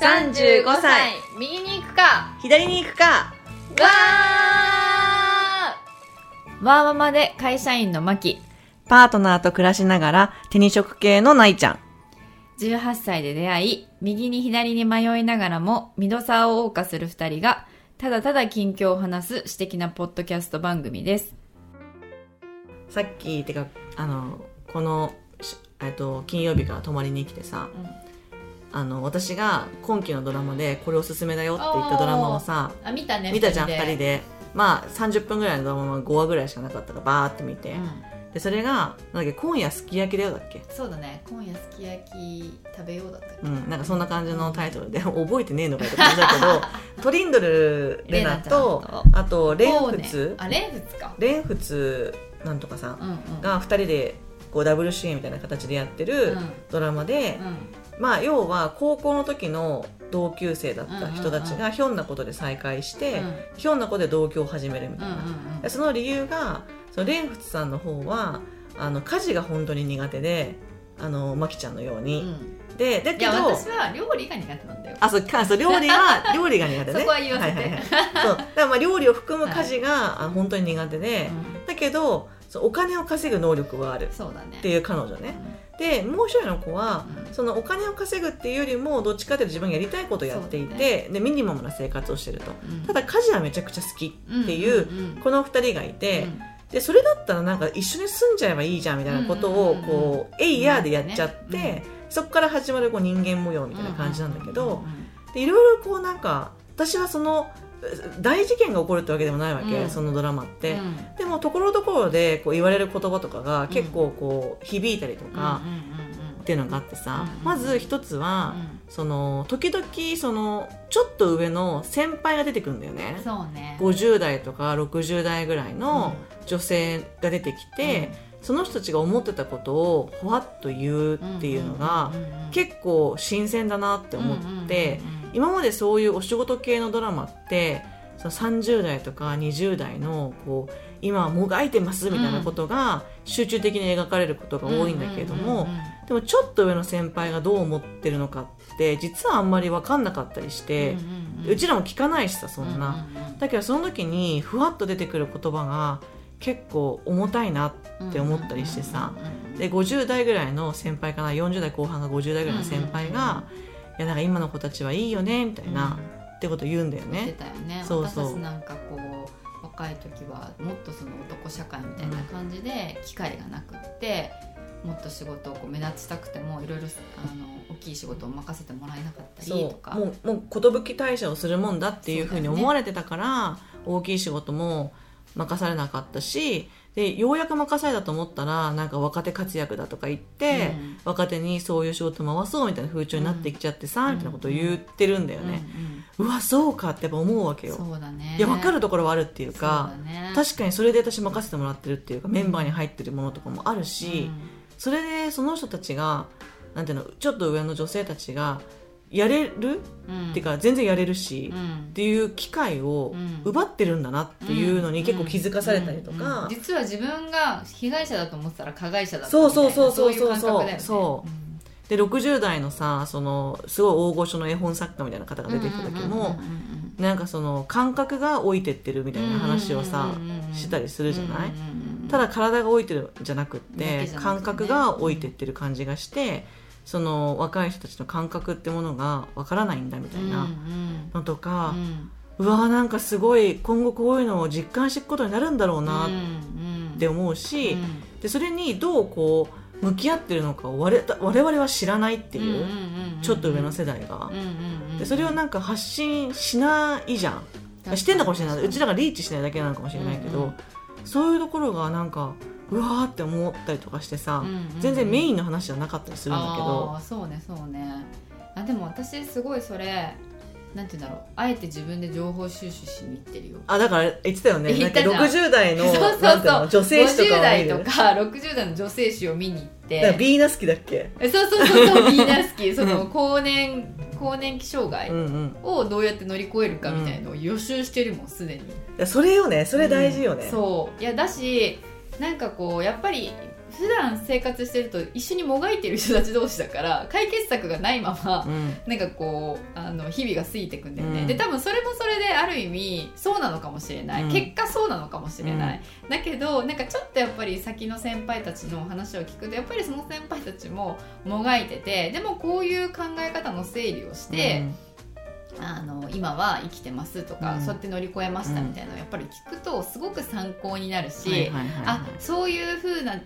35歳。右に行くか。左に行くか。わー。わーママで会社員のマキ。パートナーと暮らしながら手に職系のないちゃん。18歳で出会い右に左に迷いながらもミドサーを謳歌する2人がただただ近況を話す私的なポッドキャスト番組です。さっき、てか、あの、この、しえっと、金曜日から泊まりに来てさ、あの、私が今期のドラマでこれおすすめだよって言ったドラマをさ、あ見たね見たじゃん、二二人で。まあ、30分ぐらいのドラマは5話ぐらいしかなかったから、バーって見て。うん。で、それが、なんだっけ、今夜すき焼きだよだっけ？そうだね。今夜すき焼き食べようだったっけ？うん、なんかそんな感じのタイトルで覚えてねえのかよって感じだけど トリンドル・レナと。あとレンフツ、あレンフツか。レンフツなんとかさんうんうん。が2人でこうダブル主演みたいな形でやってるうんドラマで、まあ要は高校の時の同級生だった人たちがひょんなことで再会して、うん。ひょんなことで同居を始めるみうんうんたいな、その理由がそのレンフツさんの方はあの家事が本当に苦手であのマキちゃんのように、うん。でだけど私は料理が苦手なんだよ。あそうか。そう料理は料理が苦手ね。そこは言わせて。はいはいはい、そう。だからまあ料理を含む家事が、あ本当に苦手で、うだけどそうお金を稼ぐ能力はあるんそうだね。っていう彼女ね、でもう一人の子は、うんそのお金を稼ぐっていうよりもどっちかというと自分がやりたいことをやっていて、でミニマムな生活をしてると。うん。ただ家事はめちゃくちゃ好きっていう、んんんこの二人がいて、うん。でそれだったらなんか一緒に住んじゃえばいいじゃんみたいなことをうんうんうん。うんこうえいやーでやっちゃって、うんね。そこから始まるこう人間模様みたいな感じなんだけど、いろいろこうなんか私はそのう大事件が起こるってわけでもないわけ、うん。そのドラマって、うん。でもところどころでこう言われる言葉とかが結構こう響いたりとかうんうんうんっていうのがあってさ、うんまず一つは、うん。その時々そのちょっと上の先輩が出てくるんだよね。そうね。50代とか60代ぐらいの女性が出てきて、その人たちが思ってたことをほわっと言うっていうのが結構新鮮だなって思って、今までそういうお仕事系のドラマってその30代とか20代のこう今はもがいてますみたいなことが集中的に描かれることが多いんだけれども、でもちょっと上の先輩がどう思ってるのかって実はあんまり分かんなかったりして、うちらも聞かないしさそんな、だけどその時にふわっと出てくる言葉が結構重たいなって思ったりしてさ、で50代ぐらいの先輩かな40代後半が50代ぐらいの先輩が「いやなんか今の子たちはいいよね」みたいな、ってこと言うんだよね。ね。そうそう。なんかこう若い時はもっとその男社会みたいな感じで機会がなくって、もっと仕事をこう目立ちたくてもいろいろあの大きい仕事を任せてもらえなかったりとか。もうもう寿退社をするもんだっていうふうに思われてたから、大きい仕事も任されなかったしでようやく任されたと思ったらなんか若手活躍だとか言って、うん。若手にそういう仕事回そうみたいな風潮になってきちゃってさ、みたいなことを言ってるんだよね、うわそうかってやっぱ思うわけよ、そうだね。いや分かるところはあるっていうかね。確かにそれで私任せてもらってるっていうかメンバーに入ってるものとかもあるし、それでその人たちがなんていうのちょっと上の女性たちがやれる、うん。っていうか全然やれるし、うん。っていう機会をうん。奪ってるんだなっていうのに結構気づかされたりとうんうん。か、うん。実は自分が被害者だと思ってたら加害者だったそうみたいな。そうそうそうそういうそう。で60代のさそのすごい大御所の絵本作家みたいな方が出てきた時も、なんかその感覚が老いてってるみたいな話をさ、したりするじゃない、ただ体が老いてるんじゃなくって感覚が老いてってる感じがして、その若い人たちの感覚ってものがわからないんだみたいなのとか、うわーなんかすごい今後こういうのを実感していくことになるんだろうなって思うし、でそれにどうこう向き合ってるのかを我々我々は知らないっていう、ちょっと上の世代が、でそれをなんか発信しないじゃん。してんのかもしれない。うちらがリーチしないだけなのかもしれないけど、うんうん。そういうところがなんかうわーって思ったりとかしてさ、全然メインの話じゃなかったりするんだけど、そうねそうね。あでも私すごいそれなんて言うんだろう。あえて自分で情報収集しに行ってるよ。あだから言ってたよね。言ったじゃん。60代の そうそうそう。女性誌とか50を見代るとか60代の女性誌を見に行って。だからビーナスキだっけ？えそうそうそうそう ビーナスキ。ーその更年更年期障害うんうん。をどうやって乗り越えるかみたいのを予習してるもんすでに。いやそれよね。それ大事よね、そう。いやだしなんかこうやっぱり普段生活してると一緒にもがいてる人たち同士だから解決策がないまま、うん。なんかこうあの日々が過ぎていくんだよね、うん。で多分それもそれである意味そうなのかもしれない、うん。結果そうなのかもしれない、だけどなんかちょっとやっぱり先の先輩たちの話を聞くとやっぱりその先輩たちももがいててでもこういう考え方の整理をして、あの今は生きてますとか、うん。そうやって乗り越えましたみたいなのをやっぱり聞くとすごく参考になるし、あそういう風な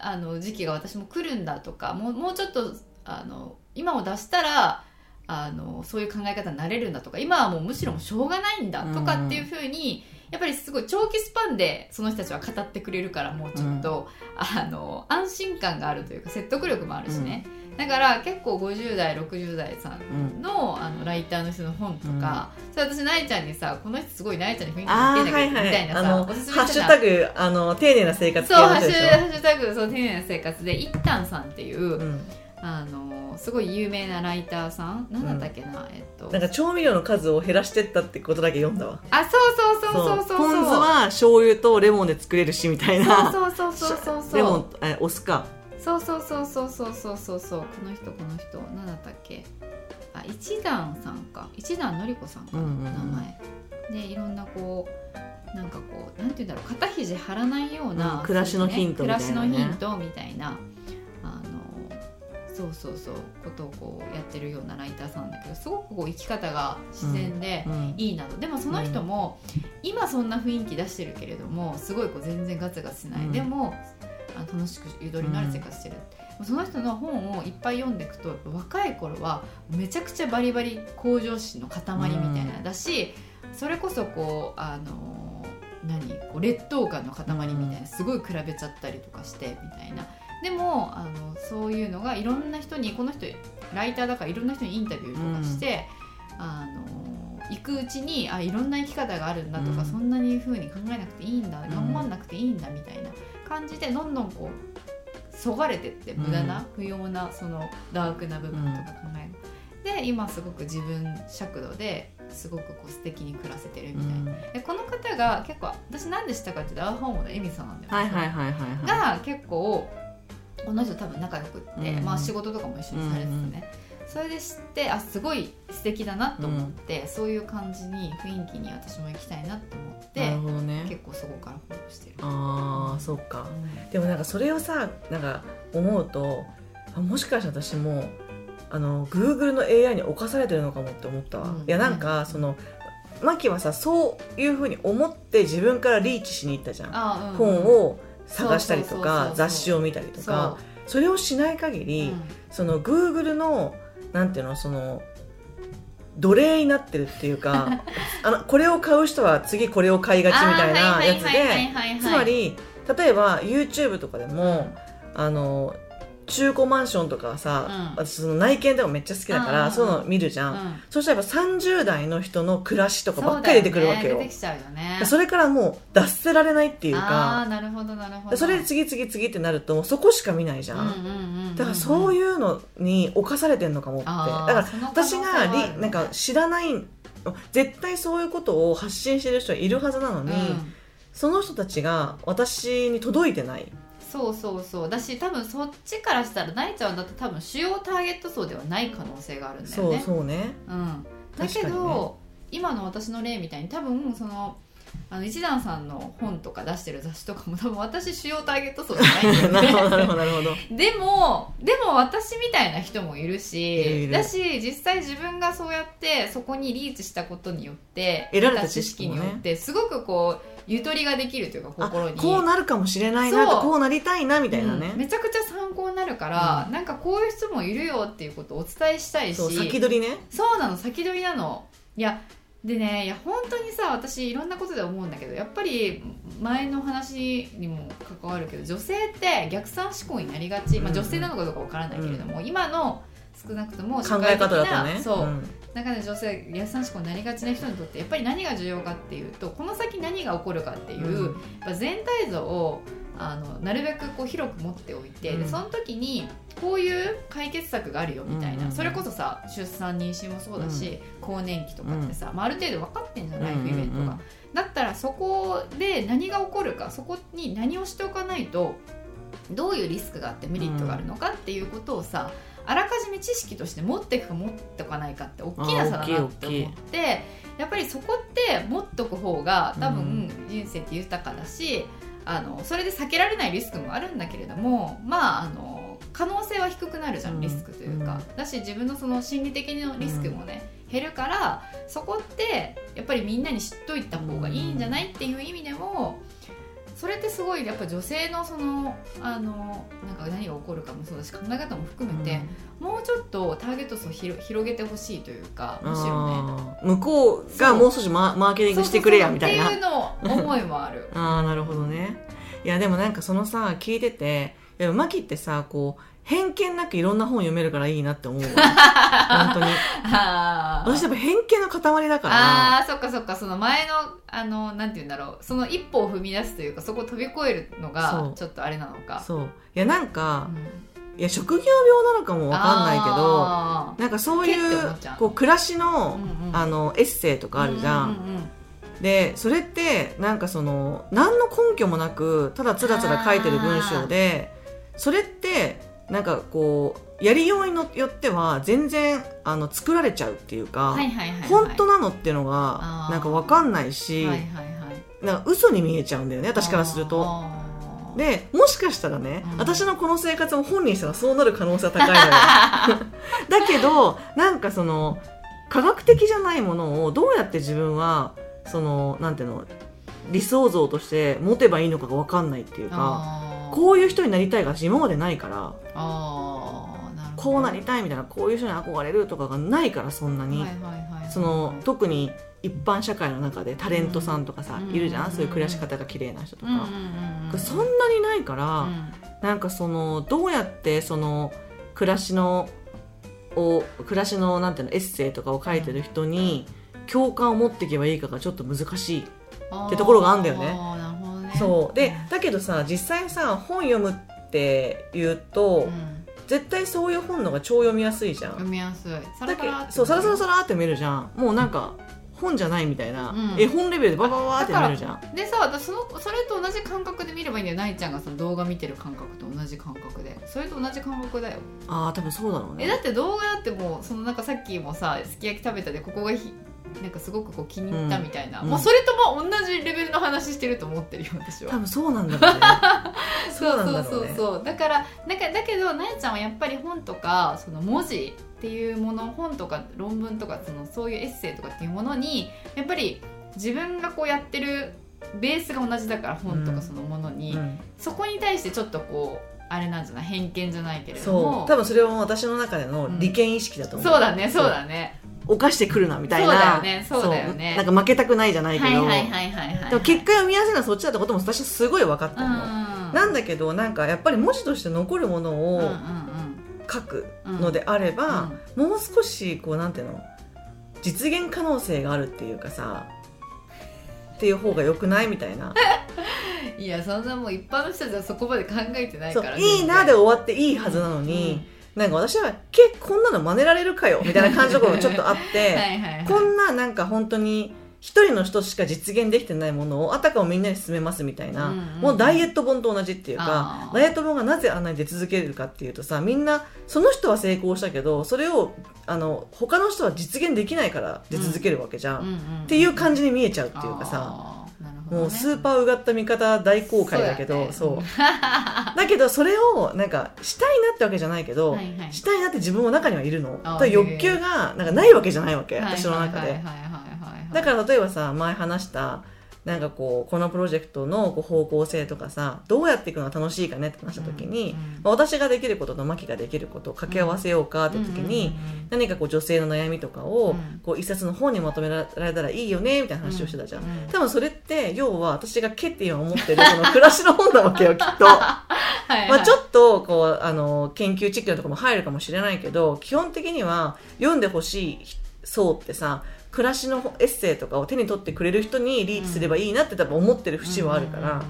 あの時期が私も来るんだとかもうもうちょっとあの今を出したらあのそういう考え方になれるんだとか今はもうむしろしょうがないんだとかっていう風に、やっぱりすごい長期スパンでその人たちは語ってくれるからもうちょっと、あの安心感があるというか説得力もあるしね、だから結構50代60代さんの,、あのライターの人の本とか、それ私なえちゃんにさこの人すごいなえちゃんに雰囲気似てんみたいなさおすすめハッシュタグあの丁寧な生活そうハッシュタグそう丁寧な生活で一旦さんっていう、うん。あのすごい有名なライターさんなんだったっけな、えっと。なんか調味料の数を減らしてったってことだけ読んだわ。あそうそうそうそうそうポン酢は醤油とレモンで作れるしみたいな。そうそうそうそうそう。レモンえお酢かそうそうそうそうそうそうそう。そうこの人この人。何だったっけ？あ一段さんか。一段のりこさんか。な、うんうんうん。名前。でいろんなこうなんかこうなんて言うんだろう。肩肘張らないような、うん暮らしのヒントみたいなね。暮らしのヒントみたいな。あのそうそうそう。ことをこうやってるようなライターさんだけどすごくこう生き方が自然で、うんいいなと。でもその人も、今そんな雰囲気出してるけれどもすごいこう全然ガツガツしない、うん。でもあ楽しくゆとりのある生活してる、その人の本をいっぱい読んでいくと若い頃はめちゃくちゃバリバリ向上心の塊みたいな、だしそれこそこうあの何？こう劣等感の塊みたいなすごい比べちゃったりとかしてみたいな。でもあのそういうのがいろんな人にこの人ライターだからいろんな人にインタビューとかして、あの行くうちにあいろんな生き方があるんだとか、うん。そんなに風に考えなくていいんだ、ん頑張んなくていいんだみたいな感じでどんどんこうそがれてって無駄な、不要なそのダークな部分とか考える、で今すごく自分尺度ですごくこう素敵に暮らせてるみたいな、でこの方が結構私なんでしたかっていうとアーハーモのエミさんなんだよねはいはいはいはいはい。が結構この人多分仲良くって、うん。まあ、仕事とかも一緒にされててね、それで知ってあすごい素敵だなと思って、そういう感じに雰囲気に私も行きたいなと思ってなるほどね。結構そこからフォローしてる。ああそっか。うん。でもなんかそれをさなんか思うとあもしかしたら私もあの Google の AI に侵されてるのかもって思ったわ、うん。いやなんかそのマキはさそういうふうに思って自分からリーチしに行ったじゃん、あうん本を探したりとか雑誌を見たりとか。それをしない限うり、ん。その Google のなんていうのその奴隷になってるっていうか あのこれを買う人は次これを買いがちみたいなやつでつまり例えば YouTube とかでも、あの中古マンションとかはさ、うん。私その内見とかめっちゃ好きだから、うんうんうん。そういうの見るじゃん、うん。そしたらやっぱ30代の人の暮らしとかばっかり出てくるわけよ。ね。出てきちゃうよね。それからもう脱せられないっていうあかあなるほどなるほど。それで次々次ってなるとそこしか見ないじゃん、だからそういうのに侵されてんのかもって。だから私がはあるね。りなんか知らない絶対そういうことを発信してる人はいるはずなのに、うん。その人たちが私に届いてないそうそうそう。だし多分そっちからしたらなえちゃんだって多分主要ターゲット層ではない可能性があるんだよそうねそうね。うん、だけど、ね。今の私の例みたいに多分そのあの一段さんの本とか出してる雑誌とかも多分私主要ターゲット層じゃないんだよね。ど なるほどなるほど。でもでも私みたいな人もいるしだし実際自分がそうやってそこにリーチしたことによって得られた得知識によってすごくこうゆとりができるというかあ心に。こうなるかもしれないなとこうなりたいなみたいなね。うん、めちゃくちゃ参考になるから、なんかこういう人もいるよっていうことをお伝えしたいし。先取りね。そうなの先取りなの。いやでねいや本当にさ私いろんなことで思うんだけどやっぱり前の話にも関わるけど女性って逆算思考になりがち、まあ、うん女性なのかどうかわからないけれども、今の少なくとも考え方だとね。そう、ん中で女性逆算思考になりがちな人にとってやっぱり何が重要かっていうとこの先何が起こるかっていう、うん。やっぱ全体像をあのなるべくこう広く持っておいて、うん。でその時にこういう解決策があるよみたいな、うん。それこそさ出産妊娠もそうだし、更年期とかってさ、まあ、ある程度分かってんじゃない、ライフイベントが、うんうんうんだったらそこで何が起こるかそこに何をしておかないとどういうリスクがあってメリットがあるのかっていうことをさ、あらかじめ知識として持っていくか持っておかないかって大きな差だなって思って。やっぱりそこって持っとく方が多分人生って豊かだし、あのそれで避けられないリスクもあるんだけれどもまああの可能性は低くなるじゃんリスクというか、だし自分のその心理的なリスクもね、減るからそこってやっぱりみんなに知っといた方がいいんじゃないっていう意味でもそれってすごいやっぱ女性のそのあのなんか何が起こるかもそうだし考え方も含めて、うん、もうちょっとターゲット層を広げてほしいというかむしろね。向こうがもう少しママーケティングしてくれやみたいな。っていうの思いもある。ああなるほどね。いやでもなんかそのさ聞いてていやマキってさこう偏見なくいろんな本読めるからいいなって思うわ。本当に。私やっぱ偏見の塊だから。ああそっかそっか。その前のあのなんて言うんだろう。その一歩を踏み出すというかそこを飛び越えるのがちょっとあれなのか。そう。いやなんか、うん。いや職業病なのかもわかんないけどなんかそういうこう暮らしのうんうん、あのエッセイとかあるじゃん。うんうんうんでそれってなんかその何の根拠もなくただつらつら書いてる文章でそれってなんかこうやりようによっては全然あの作られちゃうっていうか、はいはいはいはい、本当なのっていうのがなんか分かんないし、はいはいはい、なんか嘘に見えちゃうんだよね私からすると。でもしかしたらね、うん、私のこの生活も本人したらそうなる可能性は高いのよ。だけどなんかその科学的じゃないものをどうやって自分はそのなんていうの理想像として持てばいいのかが分かんないっていうか。こういう人になりたいが今までないからあなこうなりたいみたいなこういう人に憧れるとかがないからそんなに、その特に一般社会の中でタレントさんとかさ、うん、いるじゃん、そういう暮らし方が綺麗な人とか、うん、そんなにないから、うん、なんかそのどうやってその暮らしのを暮らしのなんていうのエッセイとかを書いてる人に共感を持っていけばいいかがちょっと難しいってところがあるんだよね。そう。でだけどさ実際さ本読むって言うと、うん、絶対そういう本のが超読みやすいじゃん。読みやすい。サラサラそうサラサラサラって見るじゃん。もうなんか本じゃないみたいな、うん、絵本レベルでバババって見るじゃんでさそのそれと同じ感覚で見ればいいんだよないちゃんがその動画見てる感覚と同じ感覚でそれと同じ感覚だよああ多分そうだろうねえだって動画だってもうそのなんかさっきもさすき焼き食べたでここがひなんかすごくこう気に入ったみたいな、うん、もうそれとも同じレベルの話してると思ってるよ私は。多分そうなんだろうね。そうそうそうそう。だからなんかだけどなやちゃんはやっぱり本とかその文字っていうもの本とか論文とかそのそういうエッセイとかっていうものにやっぱり自分がこうやってるベースが同じだから本とかそのものに、うん。うん、そこに対してちょっとこうあれなんじゃない？偏見じゃないけれども。多分それは私の中での利権意識だと思う、うん、そうだねそうだね犯してくるなみたいな。そうだよねそうだよね。なんか負けたくないじゃないけど、はいはいはいはいはい、でも結果読みやすいのはそっちだってことも私はすごい分かってるの、なんだけどなんかやっぱり文字として残るものを書くのであれば、もう少しこうなんていうの？実現可能性があるっていうかさっていう方がよくないみたいな。いやそんなもう一般の人たちはそこまで考えてないからいいなで終わっていいはずなのに、なんか私は結こんなの真似られるかよみたいな感じのことがちょっとあって こんななんか本当に一人の人しか実現できてないものをあたかもみんなに進めますみたいな、うんうん、もうダイエット本と同じっていうかダイエット本がなぜあんなに出続けるかっていうとさみんなその人は成功したけどそれをあの他の人は実現できないから出続けるわけじゃん、うんうんうん、っていう感じに見えちゃうっていうかさ。もうスーパーうがった見方大公開だけどそう、ね。そう、だけどそれをなんかしたいなってわけじゃないけど、はいはい、したいなって自分の中にはいるの。と欲求がなんかないわけじゃないわけ私の中で。だから例えばさ前話したなんかこうこのプロジェクトのこう方向性とかさどうやっていくのが楽しいかねって話した時に、うんうん、まあ、私ができることとマキができることを掛け合わせようかって時に、何かこう女性の悩みとかをこう一冊の本にまとめられたらいいよねみたいな話をしてたじゃん、多分それって要は私がけって今思ってるその暮らしの本なわけよきっと。はい、まあ、ちょっとこうあの研究チックなところも入るかもしれないけど基本的には読んでほしい層ってさ暮らしのエッセイとかを手に取ってくれる人にリーチすればいいなって多分思ってる節はあるから。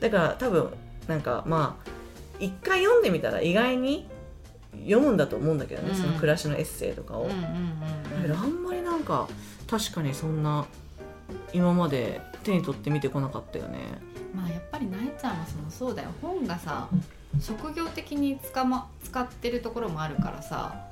だから多分なんかまあ一回読んでみたら意外に読むんだと思うんだけどね、うん、その暮らしのエッセイとかを、あんまりなんか確かにそんな今まで手に取って見てこなかったよね。まあやっぱりなえちゃんはそのそうだよ。本がさ職業的に使,、ま、使ってるところもあるからさ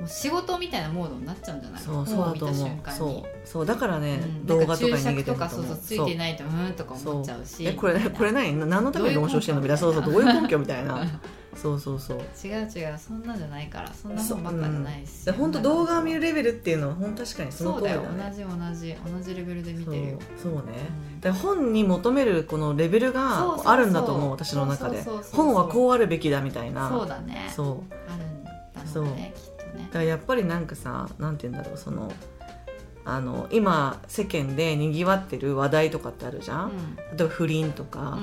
もう仕事みたいなモードになっちゃうんじゃない？そうそうだと思う。そうに。そうだからね、うん。動画とかに逃げてるとそうそうついてないとうんとか思っちゃうし。えこれこれ何？何のために論証してんの？みたいな。そうそうどういう根拠？みたいな。そうそうそう。違う違うそんなんじゃないから。そんな本ばっかじゃないし。で本当動画を見るレベルっていうのは本当確かにそのそうだよ通りだね同じ同じ同じレベルで見てる。よそうそうね、うん。で本に求めるこのレベルそうそうがそう。あるんだと思う私の中で。そうそうそうそう本はこうあるべきだみたいな。そうだね。そう。あるんだろうねきっとね。だからやっぱりなんかさなんて言うんだろうそのあの今世間でにぎわってる話題とかってあるじゃん、例えば不倫とか、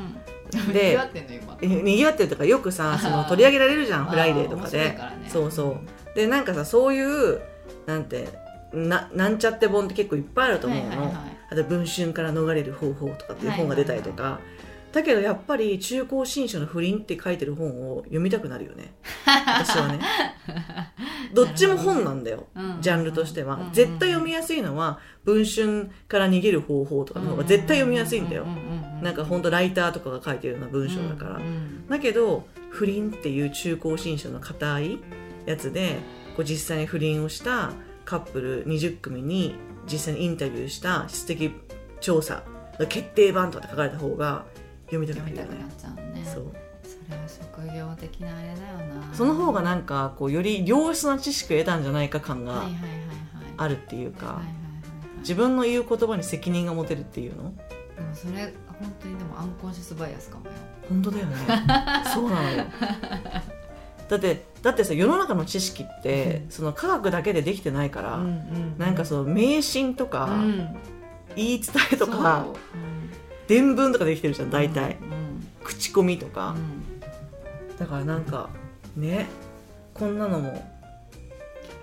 うん。でにぎわってんの今。えにぎわってるとかよくさ その取り上げられるじゃんフライデーとかで。ね。そうそう。でなんかさそういうなんてななんちゃって本って結構いっぱいあると思うの、はいはいはいあと文春から逃れる方法とかっていう本が出たりとか、だけどやっぱり中公新書の不倫って書いてる本を読みたくなるよね。私はね。どっちも本なんだよ。うん。ジャンルとしては、絶対読みやすいのは文春から逃げる方法とかの方が絶対読みやすいんだよ、なんか本当ライターとかが書いてるような文章だから、うん。うん。だけど不倫っていう中高新書の硬いやつでこう実際に不倫をしたカップル20組に実際にインタビューした質的調査決定版とかって書かれた方が読みたくなっちゃうね。そう。それは職業的なあれだよな。その方がなんかこうより良質な知識を得たんじゃないか感がはいはいはいはい。あるっていうか、自分の言う言葉に責任が持てるっていうの？でもそれ本当にでもアンコンシャスバイアスかもよ。本当だよね。そうなのよ。だってだってさ世の中の知識ってその科学だけでできてないから、なんかその迷信とか、うん。言い伝えとかそう伝聞とかできてるじゃん大体、うん。口コミとうか、ん。だからなんかね。こんなのも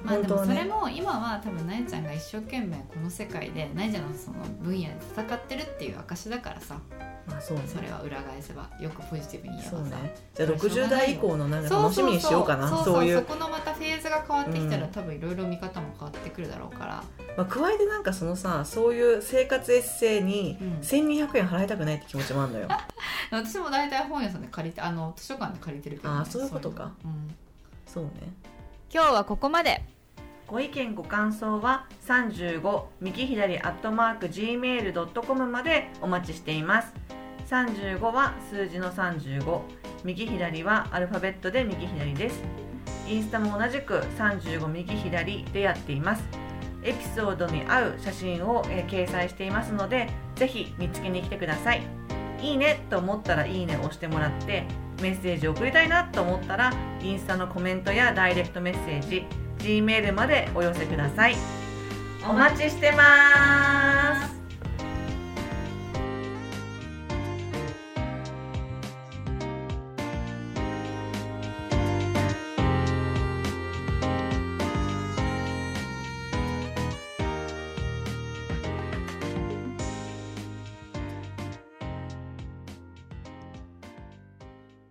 まあでもそれも今は多分なえちゃんが一生懸命この世界でなえちゃんのその分野で戦ってるっていう証だからさ。まあそうね。それは裏返せばよくポジティブに言えそうばさね。じゃあ60代以降のなんか楽しみにしようかな。そうそういう。そこのまたフェーズが変わってきたら、うん。多分いろいろ見方も変わってくるだろうから。まあ、加えてなんかそのさそういう生活エッセイにうん。1200円払いたくないって気持ちもあるのよ、私も大体本屋さんで借りてあの図書館で借りてるけど、ね、あーそういうことか。そううん。そうね今日はここまで。ご意見ご感想は35右左アットマーク Gmail.com までお待ちしています。35は数字の35右左はアルファベットで右左です。インスタも同じく35右左でやっています。エピソードに合う写真を、えー掲載していますのでぜひ見つけに来てください。いいねと思ったらいいねを押してもらってメッセージを送りたいなと思ったらインスタのコメントやダイレクトメッセージ G メールまでお寄せください。お待ちしてます。